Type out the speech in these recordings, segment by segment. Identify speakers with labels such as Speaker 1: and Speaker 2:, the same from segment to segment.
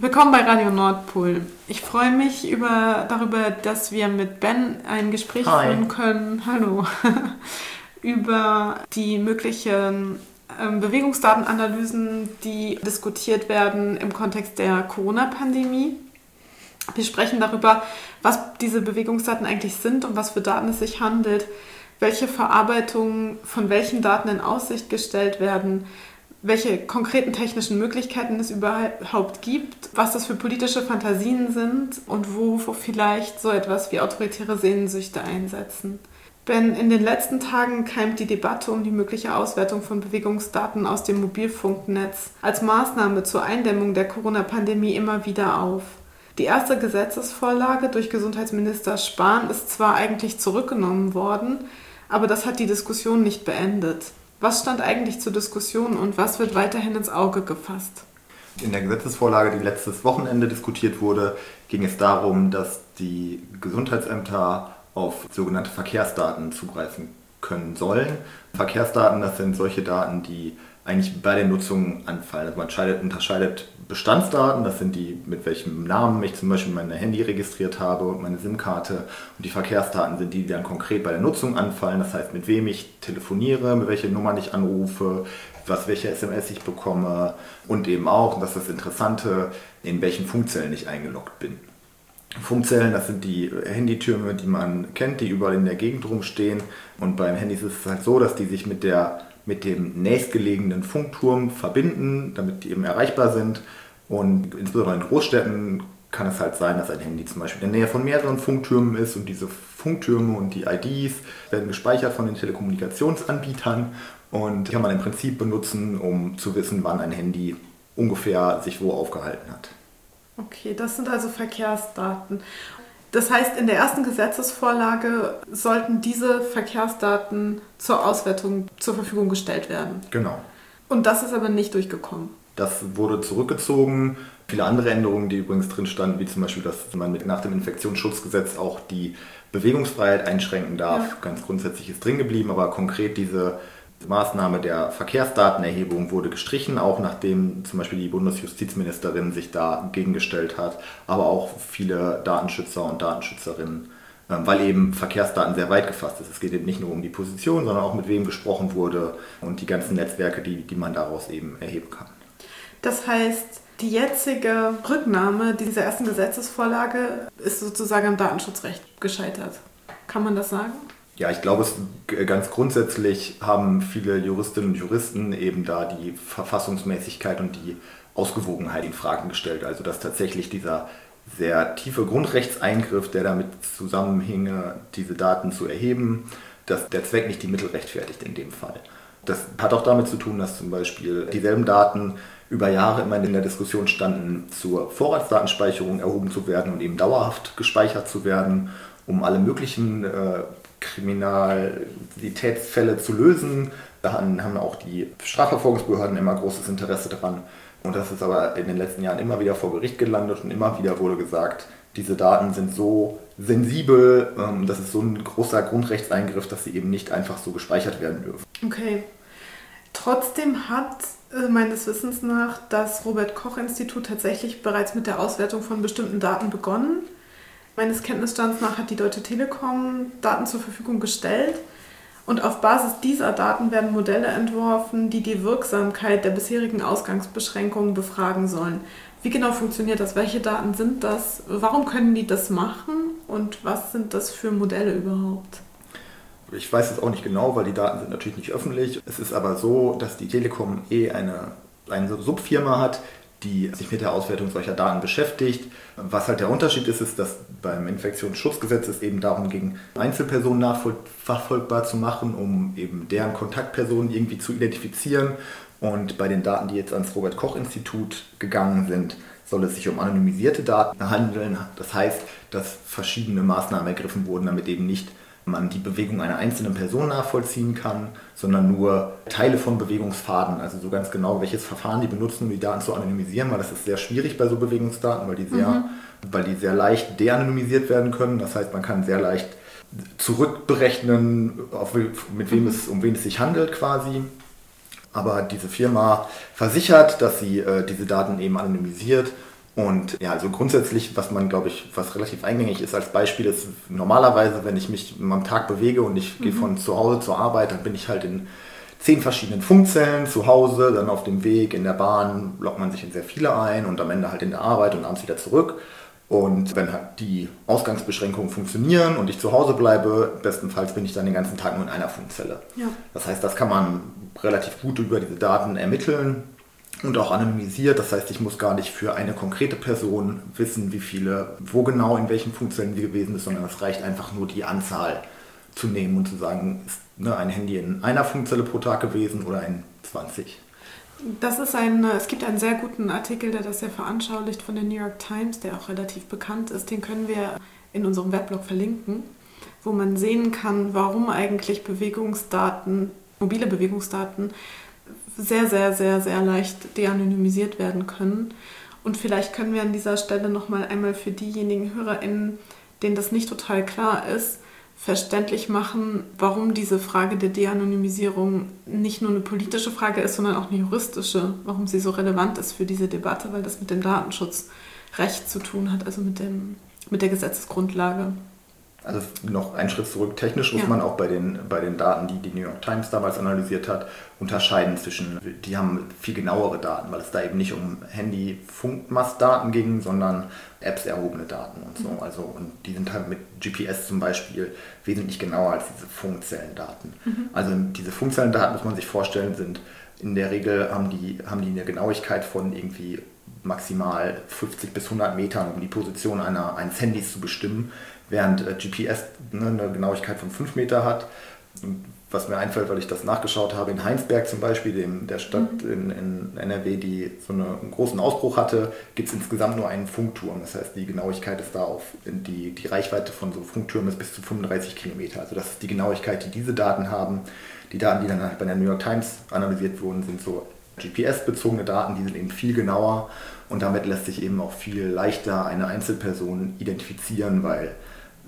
Speaker 1: Willkommen bei Radio Nordpol. Ich freue mich über, darüber, dass wir mit Ben ein Gespräch
Speaker 2: Hi.
Speaker 1: führen können. Hallo. über die möglichen ähm, Bewegungsdatenanalysen, die diskutiert werden im Kontext der Corona-Pandemie. Wir sprechen darüber, was diese Bewegungsdaten eigentlich sind, um was für Daten es sich handelt, welche Verarbeitungen von welchen Daten in Aussicht gestellt werden, welche konkreten technischen Möglichkeiten es überhaupt gibt, was das für politische Fantasien sind und wo, wo vielleicht so etwas wie autoritäre Sehnsüchte einsetzen. Denn in den letzten Tagen keimt die Debatte um die mögliche Auswertung von Bewegungsdaten aus dem Mobilfunknetz als Maßnahme zur Eindämmung der Corona-Pandemie immer wieder auf. Die erste Gesetzesvorlage durch Gesundheitsminister Spahn ist zwar eigentlich zurückgenommen worden, aber das hat die Diskussion nicht beendet. Was stand eigentlich zur Diskussion und was wird weiterhin ins Auge gefasst?
Speaker 2: In der Gesetzesvorlage, die letztes Wochenende diskutiert wurde, ging es darum, dass die Gesundheitsämter auf sogenannte Verkehrsdaten zugreifen können sollen. Verkehrsdaten, das sind solche Daten, die eigentlich bei der Nutzung anfallen. Also man scheidet, unterscheidet Bestandsdaten, das sind die, mit welchem Namen ich zum Beispiel mein Handy registriert habe und meine SIM-Karte. Und die Verkehrsdaten sind die, die dann konkret bei der Nutzung anfallen. Das heißt, mit wem ich telefoniere, mit welcher Nummer ich anrufe, was, welche SMS ich bekomme und eben auch, und das ist das Interessante, in welchen Funkzellen ich eingeloggt bin. Funkzellen, das sind die Handytürme, die man kennt, die überall in der Gegend rumstehen. Und beim Handys ist es halt so, dass die sich mit, der, mit dem nächstgelegenen Funkturm verbinden, damit die eben erreichbar sind. Und insbesondere in Großstädten kann es halt sein, dass ein Handy zum Beispiel in der Nähe von mehreren Funktürmen ist und diese Funktürme und die IDs werden gespeichert von den Telekommunikationsanbietern und die kann man im Prinzip benutzen, um zu wissen, wann ein Handy ungefähr sich wo aufgehalten hat.
Speaker 1: Okay, das sind also Verkehrsdaten. Das heißt, in der ersten Gesetzesvorlage sollten diese Verkehrsdaten zur Auswertung zur Verfügung gestellt werden.
Speaker 2: Genau.
Speaker 1: Und das ist aber nicht durchgekommen.
Speaker 2: Das wurde zurückgezogen. Viele andere Änderungen, die übrigens drin standen, wie zum Beispiel, dass man nach dem Infektionsschutzgesetz auch die Bewegungsfreiheit einschränken darf,
Speaker 1: Ja.
Speaker 2: ganz grundsätzlich ist drin geblieben, aber konkret diese Maßnahme der Verkehrsdatenerhebung wurde gestrichen, auch nachdem zum Beispiel die Bundesjustizministerin sich dagegen gestellt hat, aber auch viele Datenschützer und Datenschützerinnen, ähm, weil eben Verkehrsdaten sehr weit gefasst ist. Es geht eben nicht nur um die Position, sondern auch mit wem gesprochen wurde und die ganzen Netzwerke, die, die man daraus eben erheben kann.
Speaker 1: Das heißt, die jetzige Rücknahme dieser ersten Gesetzesvorlage ist sozusagen am Datenschutzrecht gescheitert. Kann man das sagen?
Speaker 2: Ja, ich glaube, ganz grundsätzlich haben viele Juristinnen und Juristen eben da die Verfassungsmäßigkeit und die Ausgewogenheit in Frage gestellt. Also dass tatsächlich dieser sehr tiefe Grundrechtseingriff, der damit zusammenhinge, diese Daten zu erheben, dass der Zweck nicht die Mittel rechtfertigt in dem Fall. Das hat auch damit zu tun, dass zum Beispiel dieselben Daten über Jahre immer in der Diskussion standen, zur Vorratsdatenspeicherung erhoben zu werden und eben dauerhaft gespeichert zu werden, um alle möglichen äh, Kriminalitätsfälle zu lösen. Da haben auch die Strafverfolgungsbehörden immer großes Interesse daran. Und das ist aber in den letzten Jahren immer wieder vor Gericht gelandet und immer wieder wurde gesagt, diese Daten sind so sensibel, ähm, das ist so ein großer Grundrechtseingriff, dass sie eben nicht einfach so gespeichert werden dürfen.
Speaker 1: Okay. Trotzdem hat äh, meines Wissens nach das Robert Koch Institut tatsächlich bereits mit der Auswertung von bestimmten Daten begonnen. Meines Kenntnisstands nach hat die Deutsche Telekom Daten zur Verfügung gestellt und auf Basis dieser Daten werden Modelle entworfen, die die Wirksamkeit der bisherigen Ausgangsbeschränkungen befragen sollen. Wie genau funktioniert das? Welche Daten sind das? Warum können die das machen? Und was sind das für Modelle überhaupt?
Speaker 2: Ich weiß es auch nicht genau, weil die Daten sind natürlich nicht öffentlich. Es ist aber so, dass die Telekom eh eine, eine Subfirma hat, die sich mit der Auswertung solcher Daten beschäftigt. Was halt der Unterschied ist, ist, dass beim Infektionsschutzgesetz es eben darum ging, Einzelpersonen nachverfolgbar zu machen, um eben deren Kontaktpersonen irgendwie zu identifizieren. Und bei den Daten, die jetzt ans Robert Koch Institut gegangen sind, soll es sich um anonymisierte Daten handeln. Das heißt, dass verschiedene Maßnahmen ergriffen wurden, damit eben nicht man die Bewegung einer einzelnen Person nachvollziehen kann, sondern nur Teile von Bewegungsfaden, also so ganz genau, welches Verfahren die benutzen, um die Daten zu anonymisieren, weil das ist sehr schwierig bei so Bewegungsdaten, weil die sehr, weil die sehr leicht de-anonymisiert werden können. Das heißt, man kann sehr leicht zurückberechnen, auf, mit wem es, um wen es sich handelt quasi. Aber diese Firma versichert, dass sie äh, diese Daten eben anonymisiert Und ja, also grundsätzlich, was man, glaube ich, was relativ eingängig ist als Beispiel, ist normalerweise, wenn ich mich am Tag bewege und ich mhm. gehe von zu Hause zur Arbeit, dann bin ich halt in zehn verschiedenen Funkzellen zu Hause, dann auf dem Weg, in der Bahn lockt man sich in sehr viele ein und am Ende halt in der Arbeit und abends wieder zurück. Und wenn halt die Ausgangsbeschränkungen funktionieren und ich zu Hause bleibe, bestenfalls bin ich dann den ganzen Tag nur in einer Funkzelle. Ja. Das heißt, das kann man relativ gut über diese Daten ermitteln und auch anonymisiert. Das heißt, ich muss gar nicht für eine konkrete Person wissen, wie viele, wo genau in welchen Funktionen sie gewesen ist, sondern es reicht einfach nur die Anzahl zu nehmen und zu sagen, ist ne, ein Handy in einer Funkzelle pro Tag gewesen oder in 20.
Speaker 1: Das ist ein, es gibt einen sehr guten Artikel, der das sehr veranschaulicht von der New York Times, der auch relativ bekannt ist. Den können wir in unserem Weblog verlinken, wo man sehen kann, warum eigentlich Bewegungsdaten, mobile Bewegungsdaten sehr, sehr, sehr, sehr leicht de-anonymisiert werden können. Und vielleicht können wir an dieser Stelle nochmal einmal für diejenigen HörerInnen, denen das nicht total klar ist, verständlich machen, warum diese Frage der De-Anonymisierung nicht nur eine politische Frage ist, sondern auch eine juristische, warum sie so relevant ist für diese Debatte, weil das mit dem Datenschutzrecht zu tun hat, also mit, dem, mit der Gesetzesgrundlage.
Speaker 2: Also noch einen Schritt zurück. Technisch muss ja. man auch bei den, bei den Daten, die die New York Times damals analysiert hat, unterscheiden zwischen, die haben viel genauere Daten, weil es da eben nicht um Handy-Funkmastdaten ging, sondern Apps erhobene Daten und so. Mhm. Also, und die sind halt mit GPS zum Beispiel wesentlich genauer als diese Funkzellendaten. Mhm. Also diese Funkzellendaten, muss man sich vorstellen, sind in der Regel haben die, haben die eine Genauigkeit von irgendwie maximal 50 bis 100 Metern, um die Position einer, eines Handys zu bestimmen während äh, GPS ne, eine Genauigkeit von 5 Meter hat. Und was mir einfällt, weil ich das nachgeschaut habe, in Heinsberg zum Beispiel, dem, der Stadt mhm. in, in, NRW, die so eine, einen großen Ausbruch hatte, gibt es insgesamt nur einen Funkturm. Das heißt, die Genauigkeit ist da auf, die, die Reichweite von so Funktürmen ist bis zu 35 Kilometer. Also das ist die Genauigkeit, die diese Daten haben. Die Daten, die dann halt bei der New York Times analysiert wurden, sind so GPS-bezogene Daten, die sind eben viel genauer und damit lässt sich eben auch viel leichter eine Einzelperson identifizieren, weil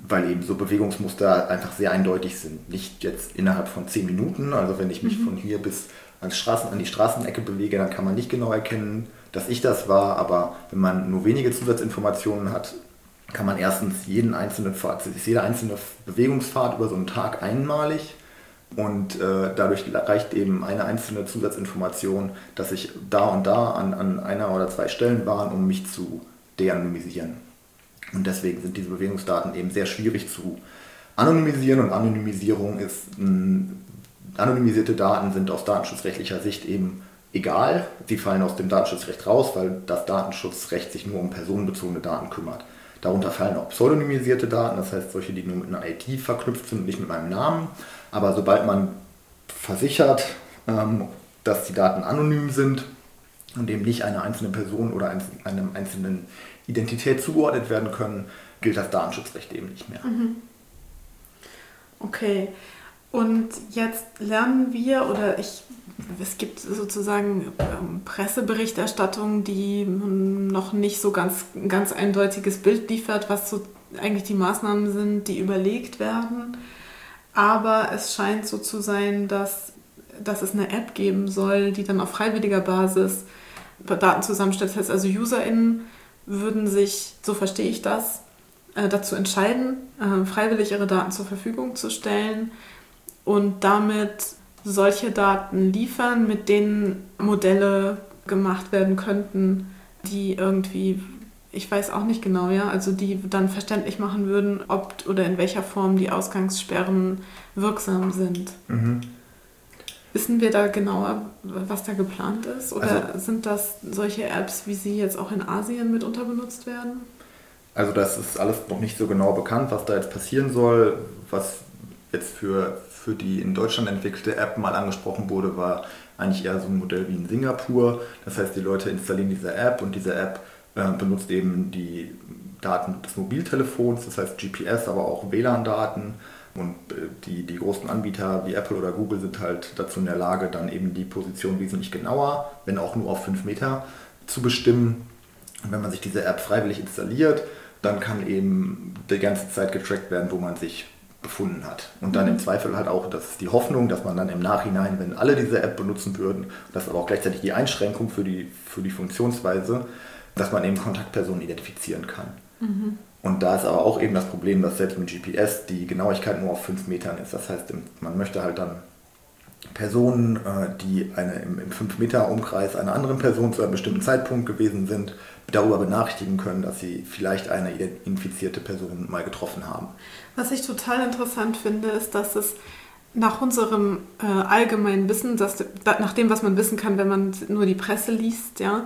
Speaker 2: weil eben so Bewegungsmuster einfach sehr eindeutig sind. Nicht jetzt innerhalb von zehn Minuten, also wenn ich mich mhm. von hier bis an, Straßen, an die Straßenecke bewege, dann kann man nicht genau erkennen, dass ich das war, aber wenn man nur wenige Zusatzinformationen hat, kann man erstens jeden einzelnen ist jede einzelne Bewegungsfahrt über so einen Tag einmalig und äh, dadurch reicht eben eine einzelne Zusatzinformation, dass ich da und da an, an einer oder zwei Stellen war, um mich zu de-anonymisieren. Und deswegen sind diese Bewegungsdaten eben sehr schwierig zu anonymisieren und Anonymisierung ist, anonymisierte Daten sind aus datenschutzrechtlicher Sicht eben egal. Sie fallen aus dem Datenschutzrecht raus, weil das Datenschutzrecht sich nur um personenbezogene Daten kümmert. Darunter fallen auch pseudonymisierte Daten, das heißt solche, die nur mit einer IT verknüpft sind nicht mit meinem Namen. Aber sobald man versichert, ähm, dass die Daten anonym sind und eben nicht einer einzelnen Person oder einem einzelnen Identität zugeordnet werden können, gilt das Datenschutzrecht eben nicht mehr. Mhm.
Speaker 1: Okay. Und jetzt lernen wir oder ich, es gibt sozusagen ähm, Presseberichterstattung, die noch nicht so ganz ganz eindeutiges Bild liefert, was so eigentlich die Maßnahmen sind, die überlegt werden. Aber es scheint so zu sein, dass, dass es eine App geben soll, die dann auf freiwilliger Basis Daten zusammenstellt. Das heißt also UserInnen würden sich, so verstehe ich das, äh, dazu entscheiden, äh, freiwillig ihre Daten zur Verfügung zu stellen und damit solche Daten liefern, mit denen Modelle gemacht werden könnten, die irgendwie, ich weiß auch nicht genau, ja, also die dann verständlich machen würden, ob oder in welcher Form die Ausgangssperren wirksam sind. Mhm. Wissen wir da genauer, was da geplant ist? Oder also, sind das solche Apps, wie sie jetzt auch in Asien mitunter benutzt werden?
Speaker 2: Also das ist alles noch nicht so genau bekannt, was da jetzt passieren soll. Was jetzt für, für die in Deutschland entwickelte App mal angesprochen wurde, war eigentlich eher so ein Modell wie in Singapur. Das heißt, die Leute installieren diese App und diese App äh, benutzt eben die Daten des Mobiltelefons, das heißt GPS, aber auch WLAN-Daten und äh, die, die großen Anbieter wie Apple oder Google sind halt dazu in der Lage, dann eben die Position wesentlich genauer, wenn auch nur auf 5 Meter, zu bestimmen. Und wenn man sich diese App freiwillig installiert, dann kann eben die ganze Zeit getrackt werden, wo man sich befunden hat. Und dann im mhm. Zweifel halt auch, das ist die Hoffnung, dass man dann im Nachhinein, wenn alle diese App benutzen würden, das ist aber auch gleichzeitig die Einschränkung für die, für die Funktionsweise, dass man eben Kontaktpersonen identifizieren kann. Mhm. Und da ist aber auch eben das Problem, dass selbst mit GPS die Genauigkeit nur auf 5 Metern ist. Das heißt, man möchte halt dann Personen, äh, die eine, im 5-Meter-Umkreis einer anderen Person zu einem bestimmten Zeitpunkt gewesen sind, darüber benachrichtigen können, dass sie vielleicht eine infizierte Person mal getroffen haben.
Speaker 1: Was ich total interessant finde, ist, dass es nach unserem äh, allgemeinen Wissen, dass, nach dem, was man wissen kann, wenn man nur die Presse liest, ja,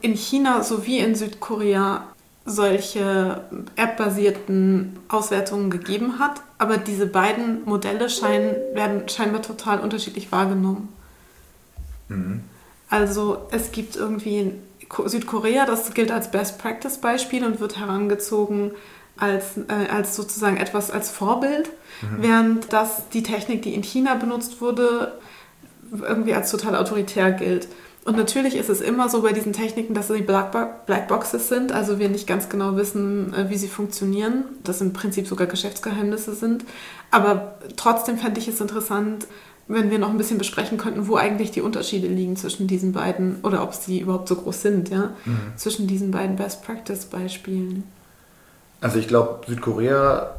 Speaker 1: in China sowie in Südkorea solche App-basierten Auswertungen gegeben hat, aber diese beiden Modelle scheinen, werden scheinbar total unterschiedlich wahrgenommen. Mhm. Also es gibt irgendwie in Südkorea, das gilt als Best Practice Beispiel und wird herangezogen als, äh, als sozusagen etwas als Vorbild, mhm. während das die Technik, die in China benutzt wurde, irgendwie als total autoritär gilt. Und natürlich ist es immer so bei diesen Techniken, dass sie Black Boxes sind, also wir nicht ganz genau wissen, äh, wie sie funktionieren, dass im Prinzip sogar Geschäftsgeheimnisse sind. Aber trotzdem fände ich es interessant, wenn wir noch ein bisschen besprechen könnten, wo eigentlich die Unterschiede liegen zwischen diesen beiden oder ob sie überhaupt so groß sind, ja, mhm. zwischen diesen beiden Best Practice Beispielen.
Speaker 2: Also ich glaube, Südkorea,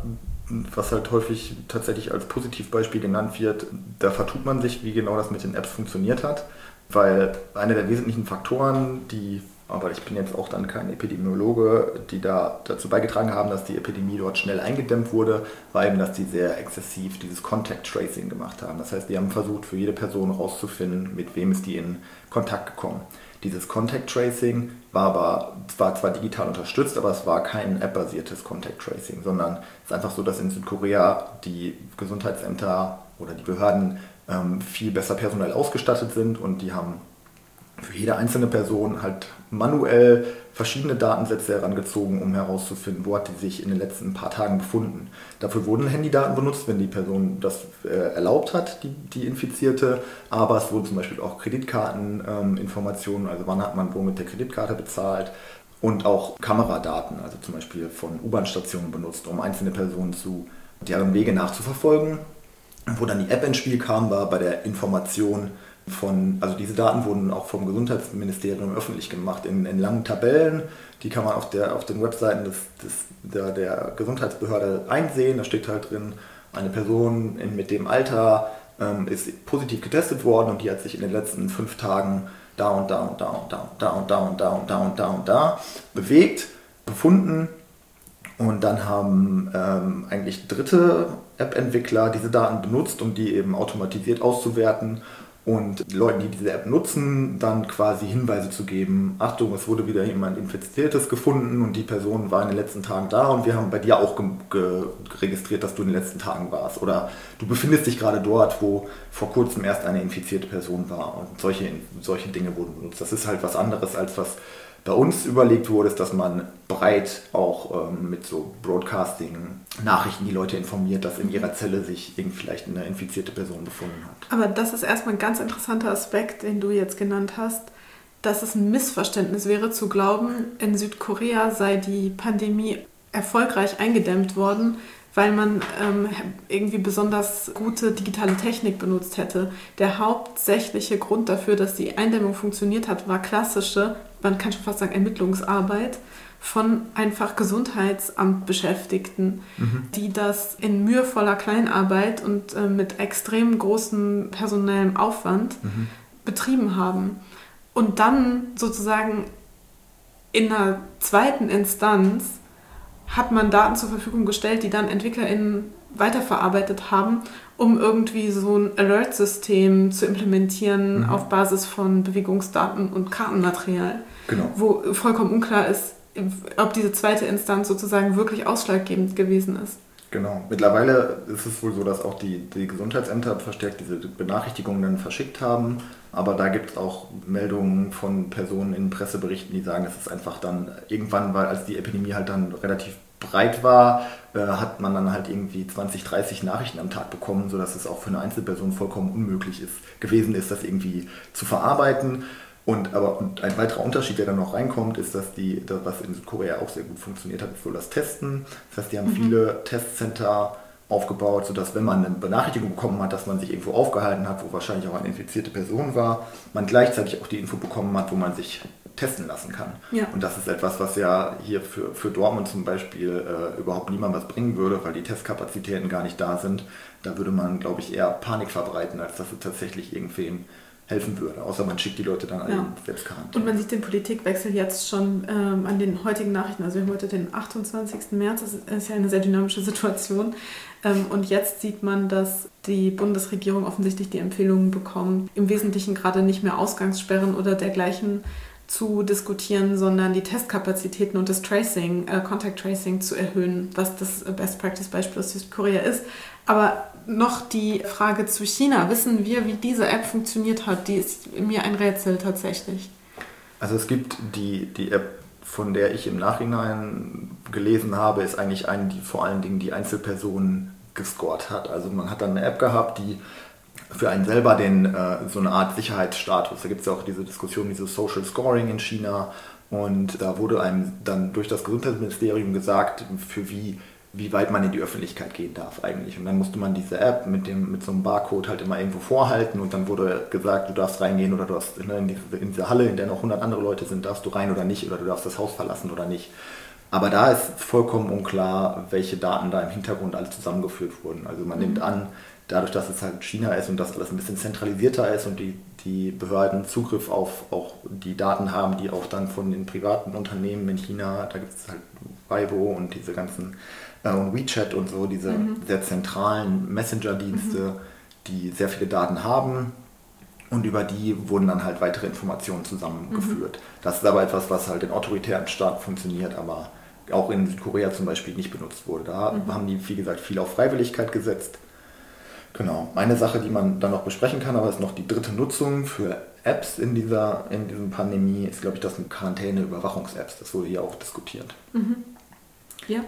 Speaker 2: was halt häufig tatsächlich als Positivbeispiel genannt wird, da vertut man sich, wie genau das mit den Apps funktioniert hat. Weil einer der wesentlichen Faktoren, die, aber ich bin jetzt auch dann kein Epidemiologe, die da dazu beigetragen haben, dass die Epidemie dort schnell eingedämmt wurde, war eben, dass die sehr exzessiv dieses Contact Tracing gemacht haben. Das heißt, die haben versucht, für jede Person herauszufinden, mit wem ist die in Kontakt gekommen. Dieses Contact Tracing war aber war zwar digital unterstützt, aber es war kein App-basiertes Contact Tracing, sondern es ist einfach so, dass in Südkorea die Gesundheitsämter oder die Behörden ähm, viel besser personell ausgestattet sind und die haben für jede einzelne Person halt manuell verschiedene Datensätze herangezogen, um herauszufinden, wo hat die sich in den letzten paar Tagen befunden. Dafür wurden Handydaten benutzt, wenn die Person das äh, erlaubt hat, die, die Infizierte, aber es wurden zum Beispiel auch Kreditkarteninformationen, ähm, also wann hat man wo mit der Kreditkarte bezahlt und auch Kameradaten, also zum Beispiel von U-Bahn-Stationen benutzt, um einzelne Personen zu deren Wege nachzuverfolgen wo dann die App ins Spiel kam, war bei der Information von, also diese Daten wurden auch vom Gesundheitsministerium öffentlich gemacht in, in langen Tabellen. Die kann man auf, der, auf den Webseiten des, des, der, der Gesundheitsbehörde einsehen. Da steht halt drin, eine Person in, mit dem Alter ähm, ist positiv getestet worden und die hat sich in den letzten fünf Tagen da und da und da und da und da und da und da und da und da und da bewegt, befunden und dann haben ähm, eigentlich dritte App-Entwickler diese Daten benutzt, um die eben automatisiert auszuwerten und Leuten, die diese App nutzen, dann quasi Hinweise zu geben. Achtung, es wurde wieder jemand Infiziertes gefunden und die Person war in den letzten Tagen da und wir haben bei dir auch registriert, dass du in den letzten Tagen warst. Oder du befindest dich gerade dort, wo vor kurzem erst eine infizierte Person war. Und solche, solche Dinge wurden benutzt. Das ist halt was anderes, als was bei uns überlegt wurde, ist, dass man breit auch ähm, mit so Broadcasting-Nachrichten die Leute informiert, dass in ihrer Zelle sich vielleicht eine infizierte Person befunden hat.
Speaker 1: Aber das ist erstmal ein ganz interessanter Aspekt, den du jetzt genannt hast, dass es ein Missverständnis wäre zu glauben, in Südkorea sei die Pandemie erfolgreich eingedämmt worden, weil man ähm, irgendwie besonders gute digitale Technik benutzt hätte. Der hauptsächliche Grund dafür, dass die Eindämmung funktioniert hat, war klassische man kann schon fast sagen, Ermittlungsarbeit von einfach Gesundheitsamtbeschäftigten, mhm. die das in mühevoller Kleinarbeit und äh, mit extrem großem personellem Aufwand mhm. betrieben haben. Und dann sozusagen in einer zweiten Instanz hat man Daten zur Verfügung gestellt, die dann EntwicklerInnen weiterverarbeitet haben, um irgendwie so ein Alert-System zu implementieren mhm. auf Basis von Bewegungsdaten und Kartenmaterial. Genau. Wo vollkommen unklar ist, ob diese zweite Instanz sozusagen wirklich ausschlaggebend gewesen ist.
Speaker 2: Genau. Mittlerweile ist es wohl so, dass auch die, die Gesundheitsämter verstärkt diese Benachrichtigungen dann verschickt haben. Aber da gibt es auch Meldungen von Personen in Presseberichten, die sagen, es ist einfach dann irgendwann, weil als die Epidemie halt dann relativ breit war, äh, hat man dann halt irgendwie 20, 30 Nachrichten am Tag bekommen, sodass es auch für eine Einzelperson vollkommen unmöglich ist, gewesen ist, das irgendwie zu verarbeiten. Und, aber, und ein weiterer Unterschied, der dann noch reinkommt, ist, dass die, das, was in Südkorea auch sehr gut funktioniert hat, ist so das Testen. Das heißt, die haben mhm. viele Testcenter aufgebaut, sodass wenn man eine Benachrichtigung bekommen hat, dass man sich irgendwo aufgehalten hat, wo wahrscheinlich auch eine infizierte Person war, man gleichzeitig auch die Info bekommen hat, wo man sich testen lassen kann. Ja. Und das ist etwas, was ja hier für, für Dortmund zum Beispiel äh, überhaupt niemand was bringen würde, weil die Testkapazitäten gar nicht da sind. Da würde man, glaube ich, eher Panik verbreiten, als dass es tatsächlich irgendwem helfen würde. Außer man schickt die Leute dann alle ja. in
Speaker 1: Selbstquarantäne. Und man sieht den Politikwechsel jetzt schon ähm, an den heutigen Nachrichten. Also wir haben heute den 28. März, das ist ja eine sehr dynamische Situation. Ähm, und jetzt sieht man, dass die Bundesregierung offensichtlich die Empfehlungen bekommt, im Wesentlichen gerade nicht mehr Ausgangssperren oder dergleichen zu diskutieren, sondern die Testkapazitäten und das Tracing, äh, Contact Tracing zu erhöhen, was das Best Practice Beispiel aus Südkorea ist. Aber noch die Frage zu China. Wissen wir, wie diese App funktioniert hat? Die ist mir ein Rätsel tatsächlich.
Speaker 2: Also es gibt die, die App, von der ich im Nachhinein gelesen habe, ist eigentlich eine, die vor allen Dingen die Einzelpersonen gescored hat. Also man hat dann eine App gehabt, die für einen selber den, äh, so eine Art Sicherheitsstatus, da gibt es ja auch diese Diskussion, dieses Social Scoring in China und da wurde einem dann durch das Gesundheitsministerium gesagt, für wie wie weit man in die Öffentlichkeit gehen darf eigentlich. Und dann musste man diese App mit, dem, mit so einem Barcode halt immer irgendwo vorhalten und dann wurde gesagt, du darfst reingehen oder du darfst ne, in, diese, in diese Halle, in der noch 100 andere Leute sind, darfst du rein oder nicht oder du darfst das Haus verlassen oder nicht. Aber da ist vollkommen unklar, welche Daten da im Hintergrund alle zusammengeführt wurden. Also man mhm. nimmt an, dadurch, dass es halt China ist und das alles ein bisschen zentralisierter ist und die, die Behörden Zugriff auf auch die Daten haben, die auch dann von den privaten Unternehmen in China, da gibt es halt Weibo und diese ganzen äh, und WeChat und so, diese mhm. sehr zentralen Messenger-Dienste, mhm. die sehr viele Daten haben. Und über die wurden dann halt weitere Informationen zusammengeführt. Mhm. Das ist aber etwas, was halt in autoritären Staaten funktioniert, aber auch in Südkorea zum Beispiel nicht benutzt wurde. Da mhm. haben die, wie gesagt, viel auf Freiwilligkeit gesetzt. Genau. Eine Sache, die man dann noch besprechen kann, aber ist noch die dritte Nutzung für Apps in dieser in diesem Pandemie, ist, glaube ich, das Quarantäne-Überwachungs-Apps. Das wurde hier auch diskutiert. Mhm.
Speaker 1: Ja,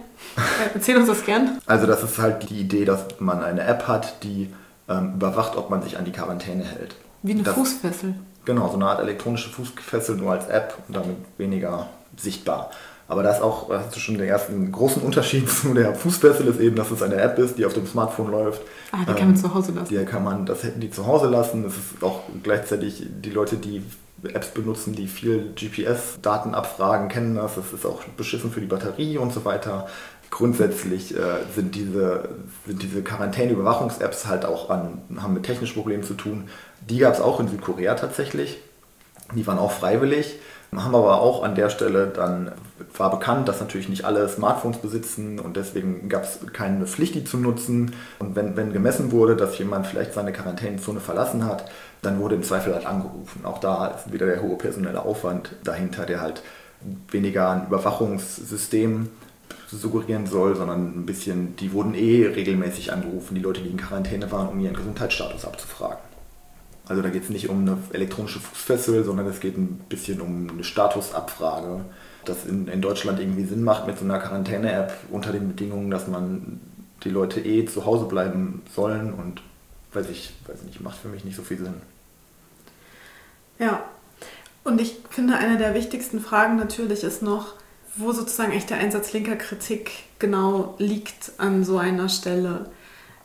Speaker 1: erzähl uns das gern.
Speaker 2: Also das ist halt die Idee, dass man eine App hat, die ähm, überwacht, ob man sich an die Quarantäne hält.
Speaker 1: Wie eine das, Fußfessel.
Speaker 2: Genau, so eine Art elektronische Fußfessel nur als App und damit weniger sichtbar. Aber da ist auch, hast du schon den ersten großen Unterschied zu der Fußfessel, ist eben, dass es eine App ist, die auf dem Smartphone läuft.
Speaker 1: Ah, die ähm, kann man zu Hause lassen.
Speaker 2: Die kann man, das hätten die zu Hause lassen. Das ist auch gleichzeitig die Leute, die Apps benutzen, die viel GPS-Daten abfragen, kennen das. Das ist auch beschissen für die Batterie und so weiter. Grundsätzlich äh, sind diese, sind diese Quarantäne-Überwachungs-Apps halt auch an, haben mit technischen Problemen zu tun. Die gab es auch in Südkorea tatsächlich. Die waren auch freiwillig, haben aber auch an der Stelle dann, war bekannt, dass natürlich nicht alle Smartphones besitzen und deswegen gab es keine Pflicht, die zu nutzen. Und wenn, wenn gemessen wurde, dass jemand vielleicht seine Quarantänezone verlassen hat, dann wurde im Zweifel halt angerufen. Auch da ist wieder der hohe personelle Aufwand dahinter, der halt weniger ein Überwachungssystem suggerieren soll, sondern ein bisschen, die wurden eh regelmäßig angerufen, die Leute, die in Quarantäne waren, um ihren Gesundheitsstatus abzufragen. Also da geht es nicht um eine elektronische Fußfessel, sondern es geht ein bisschen um eine Statusabfrage, das in, in Deutschland irgendwie Sinn macht mit so einer Quarantäne-App unter den Bedingungen, dass man die Leute eh zu Hause bleiben sollen und weiß ich, weiß nicht, macht für mich nicht so viel Sinn.
Speaker 1: Ja, und ich finde, eine der wichtigsten Fragen natürlich ist noch, wo sozusagen echt der Einsatz linker Kritik genau liegt an so einer Stelle.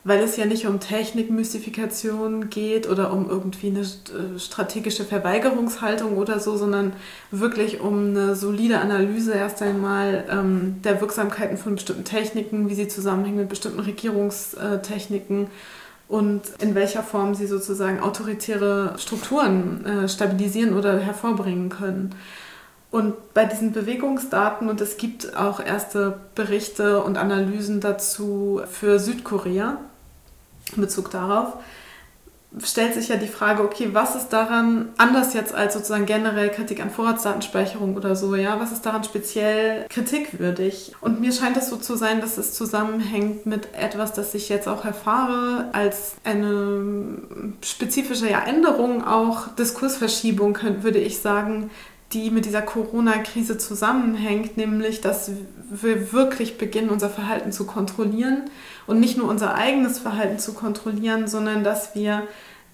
Speaker 1: Weil es ja nicht um Technikmystifikation geht oder um irgendwie eine äh, strategische Verweigerungshaltung oder so, sondern wirklich um eine solide Analyse erst einmal ähm, der Wirksamkeiten von bestimmten Techniken, wie sie zusammenhängen mit bestimmten Regierungstechniken und in welcher Form sie sozusagen autoritäre Strukturen äh, stabilisieren oder hervorbringen können. Und bei diesen Bewegungsdaten, und es gibt auch erste Berichte und Analysen dazu für Südkorea in Bezug darauf, stellt sich ja die Frage, okay, was ist daran anders jetzt als sozusagen generell Kritik an Vorratsdatenspeicherung oder so, ja, was ist daran speziell kritikwürdig? Und mir scheint es so zu sein, dass es zusammenhängt mit etwas, das ich jetzt auch erfahre, als eine spezifische Änderung, auch Diskursverschiebung, würde ich sagen, die mit dieser Corona-Krise zusammenhängt, nämlich dass wir wirklich beginnen, unser Verhalten zu kontrollieren und nicht nur unser eigenes Verhalten zu kontrollieren, sondern dass wir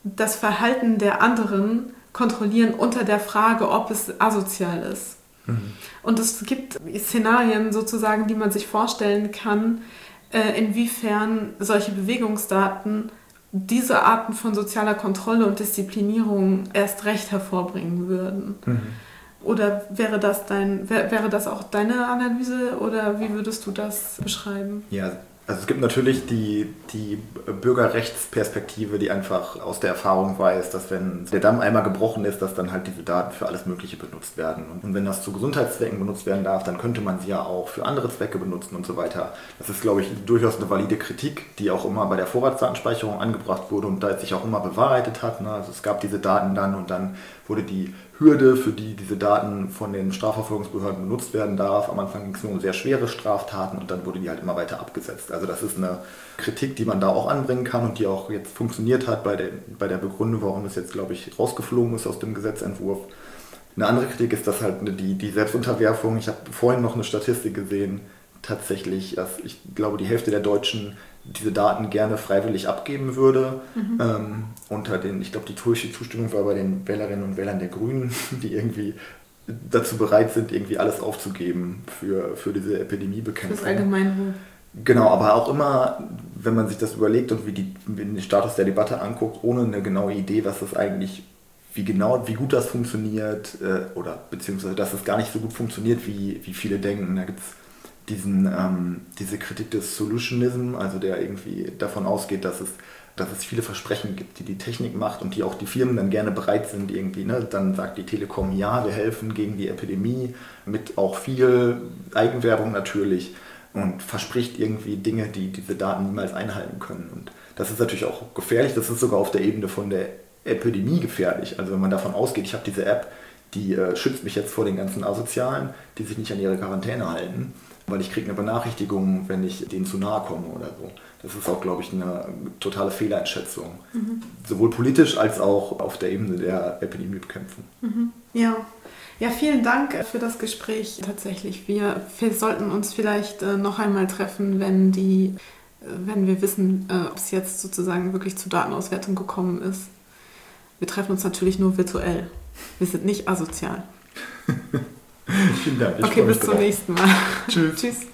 Speaker 1: das Verhalten der anderen kontrollieren unter der Frage, ob es asozial ist. Mhm. Und es gibt Szenarien sozusagen, die man sich vorstellen kann, äh, inwiefern solche Bewegungsdaten diese Arten von sozialer Kontrolle und Disziplinierung erst recht hervorbringen würden. Mhm. Oder wäre das dein, wäre das auch deine Analyse oder wie würdest du das beschreiben?
Speaker 2: Ja, also es gibt natürlich die, die Bürgerrechtsperspektive, die einfach aus der Erfahrung weiß, dass wenn der Damm einmal gebrochen ist, dass dann halt diese Daten für alles Mögliche benutzt werden. Und wenn das zu Gesundheitszwecken benutzt werden darf, dann könnte man sie ja auch für andere Zwecke benutzen und so weiter. Das ist, glaube ich, durchaus eine valide Kritik, die auch immer bei der Vorratsdatenspeicherung angebracht wurde und da sich auch immer bewahrheitet hat. Ne? Also es gab diese Daten dann und dann wurde die Hürde, für die diese Daten von den Strafverfolgungsbehörden benutzt werden darf. Am Anfang ging es nur um sehr schwere Straftaten und dann wurde die halt immer weiter abgesetzt. Also das ist eine Kritik, die man da auch anbringen kann und die auch jetzt funktioniert hat bei der, bei der Begründung, warum es jetzt, glaube ich, rausgeflogen ist aus dem Gesetzentwurf. Eine andere Kritik ist, dass halt die, die Selbstunterwerfung, ich habe vorhin noch eine Statistik gesehen, tatsächlich, dass ich glaube, die Hälfte der Deutschen diese Daten gerne freiwillig abgeben würde. Mhm. Ähm, unter den, ich glaube, die Zustimmung war bei den Wählerinnen und Wählern der Grünen, die irgendwie dazu bereit sind, irgendwie alles aufzugeben für, für diese Epidemiebekämpfung. Das Allgemeinwohl. Genau, aber auch immer, wenn man sich das überlegt und wie, die, den Status der Debatte anguckt, ohne eine genaue Idee, was das eigentlich, wie genau, wie gut das funktioniert, äh, oder beziehungsweise dass es gar nicht so gut funktioniert, wie, wie viele denken. Da gibt es diesen, ähm, diese Kritik des Solutionism, also der irgendwie davon ausgeht, dass es, dass es viele Versprechen gibt, die die Technik macht und die auch die Firmen dann gerne bereit sind, irgendwie, ne? dann sagt die Telekom, ja, wir helfen gegen die Epidemie, mit auch viel Eigenwerbung natürlich und verspricht irgendwie Dinge, die diese Daten niemals einhalten können. Und das ist natürlich auch gefährlich, das ist sogar auf der Ebene von der Epidemie gefährlich. Also wenn man davon ausgeht, ich habe diese App, die äh, schützt mich jetzt vor den ganzen Asozialen, die sich nicht an ihre Quarantäne halten weil ich kriege eine Benachrichtigung, wenn ich denen zu nahe komme oder so. Das ist auch, glaube ich, eine totale Fehleinschätzung. Mhm. Sowohl politisch als auch auf der Ebene der Epidemiebekämpfung.
Speaker 1: Mhm. Ja. Ja, vielen Dank für das Gespräch. Tatsächlich, wir, wir sollten uns vielleicht äh, noch einmal treffen, wenn die, äh, wenn wir wissen, äh, ob es jetzt sozusagen wirklich zur Datenauswertung gekommen ist. Wir treffen uns natürlich nur virtuell. Wir sind nicht asozial.
Speaker 2: Vielen Dank.
Speaker 1: Okay, bis zum nächsten Mal. Tschüss. Tschüss.